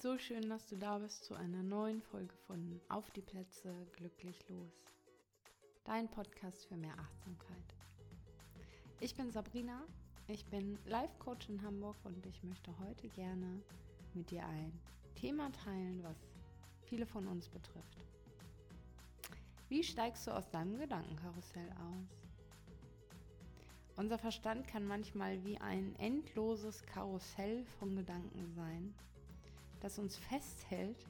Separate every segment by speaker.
Speaker 1: So schön, dass du da bist zu einer neuen Folge von Auf die Plätze glücklich los. Dein Podcast für mehr Achtsamkeit. Ich bin Sabrina, ich bin Life Coach in Hamburg und ich möchte heute gerne mit dir ein Thema teilen, was viele von uns betrifft. Wie steigst du aus deinem Gedankenkarussell aus? Unser Verstand kann manchmal wie ein endloses Karussell von Gedanken sein das uns festhält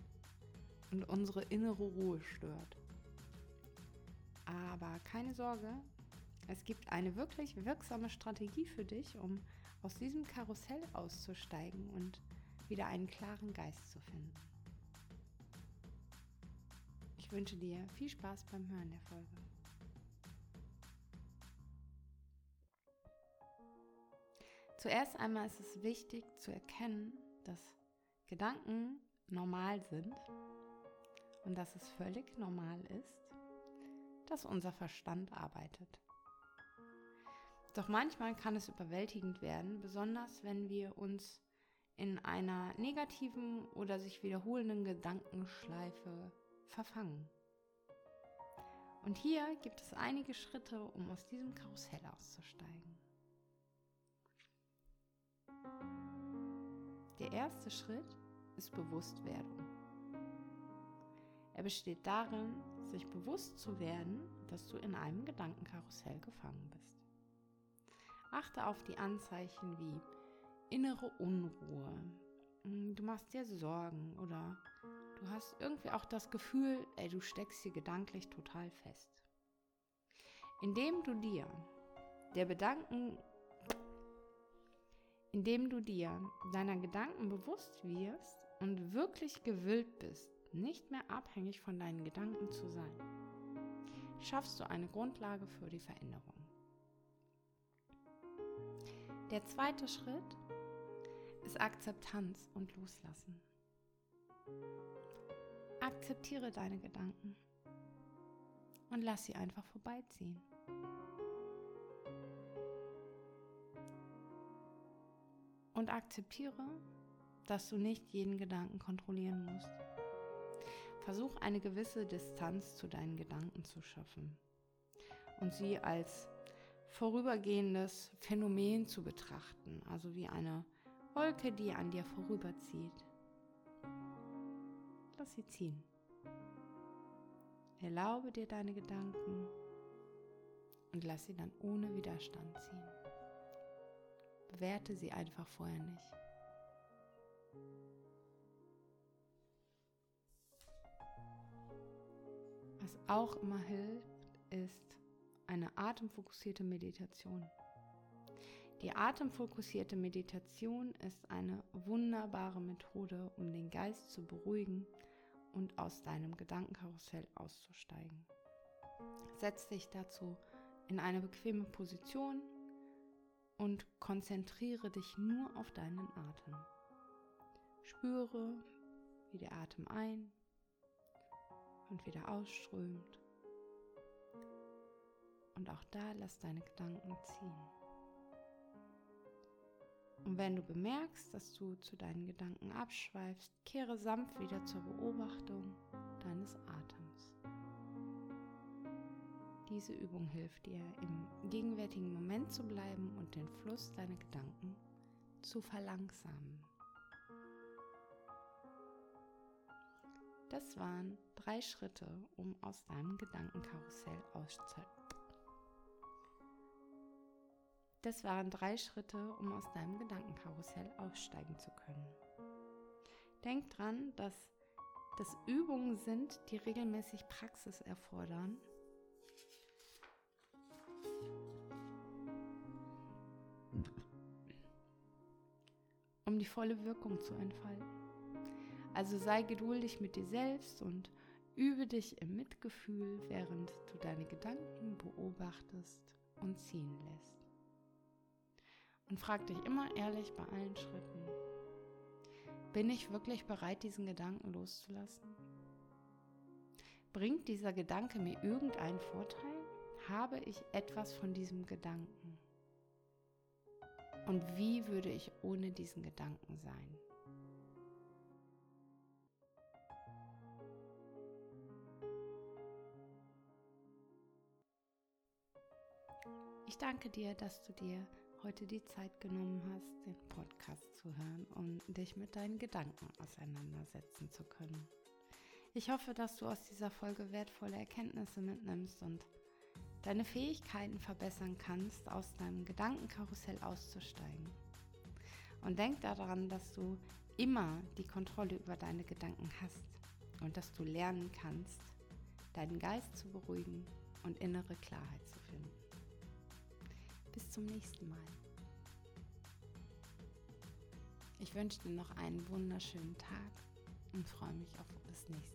Speaker 1: und unsere innere Ruhe stört. Aber keine Sorge, es gibt eine wirklich wirksame Strategie für dich, um aus diesem Karussell auszusteigen und wieder einen klaren Geist zu finden. Ich wünsche dir viel Spaß beim Hören der Folge. Zuerst einmal ist es wichtig zu erkennen, dass Gedanken normal sind und dass es völlig normal ist, dass unser Verstand arbeitet. Doch manchmal kann es überwältigend werden, besonders wenn wir uns in einer negativen oder sich wiederholenden Gedankenschleife verfangen. Und hier gibt es einige Schritte, um aus diesem Karussell auszusteigen. Der erste Schritt ist Bewusstwerdung. Er besteht darin, sich bewusst zu werden, dass du in einem Gedankenkarussell gefangen bist. Achte auf die Anzeichen wie innere Unruhe, hm, du machst dir Sorgen oder du hast irgendwie auch das Gefühl, ey, du steckst hier gedanklich total fest. Indem du dir der Bedanken indem du dir deiner Gedanken bewusst wirst und wirklich gewillt bist, nicht mehr abhängig von deinen Gedanken zu sein, schaffst du eine Grundlage für die Veränderung. Der zweite Schritt ist Akzeptanz und Loslassen. Akzeptiere deine Gedanken und lass sie einfach vorbeiziehen. Und akzeptiere, dass du nicht jeden Gedanken kontrollieren musst. Versuch eine gewisse Distanz zu deinen Gedanken zu schaffen und sie als vorübergehendes Phänomen zu betrachten, also wie eine Wolke, die an dir vorüberzieht. Lass sie ziehen. Erlaube dir deine Gedanken und lass sie dann ohne Widerstand ziehen. Bewerte sie einfach vorher nicht. Was auch immer hilft, ist eine atemfokussierte Meditation. Die atemfokussierte Meditation ist eine wunderbare Methode, um den Geist zu beruhigen und aus deinem Gedankenkarussell auszusteigen. Setz dich dazu in eine bequeme Position und konzentriere dich nur auf deinen Atem. Spüre, wie der Atem ein und wieder ausströmt. Und auch da lass deine Gedanken ziehen. Und wenn du bemerkst, dass du zu deinen Gedanken abschweifst, kehre sanft wieder zur Beobachtung deines Atems. Diese Übung hilft dir, im gegenwärtigen Moment zu bleiben und den Fluss deiner Gedanken zu verlangsamen. Das waren drei Schritte, um aus deinem Gedankenkarussell auszusteigen. Das waren drei Schritte, um aus deinem Gedankenkarussell aussteigen zu können. Denk dran, dass das Übungen sind, die regelmäßig Praxis erfordern die volle Wirkung zu entfalten. Also sei geduldig mit dir selbst und übe dich im Mitgefühl, während du deine Gedanken beobachtest und ziehen lässt. Und frag dich immer ehrlich bei allen Schritten, bin ich wirklich bereit, diesen Gedanken loszulassen? Bringt dieser Gedanke mir irgendeinen Vorteil? Habe ich etwas von diesem Gedanken? Und wie würde ich ohne diesen Gedanken sein? Ich danke dir, dass du dir heute die Zeit genommen hast, den Podcast zu hören und dich mit deinen Gedanken auseinandersetzen zu können. Ich hoffe, dass du aus dieser Folge wertvolle Erkenntnisse mitnimmst und deine Fähigkeiten verbessern kannst, aus deinem Gedankenkarussell auszusteigen. Und denk daran, dass du immer die Kontrolle über deine Gedanken hast und dass du lernen kannst, deinen Geist zu beruhigen und innere Klarheit zu finden. Bis zum nächsten Mal. Ich wünsche dir noch einen wunderschönen Tag und freue mich auf das nächste.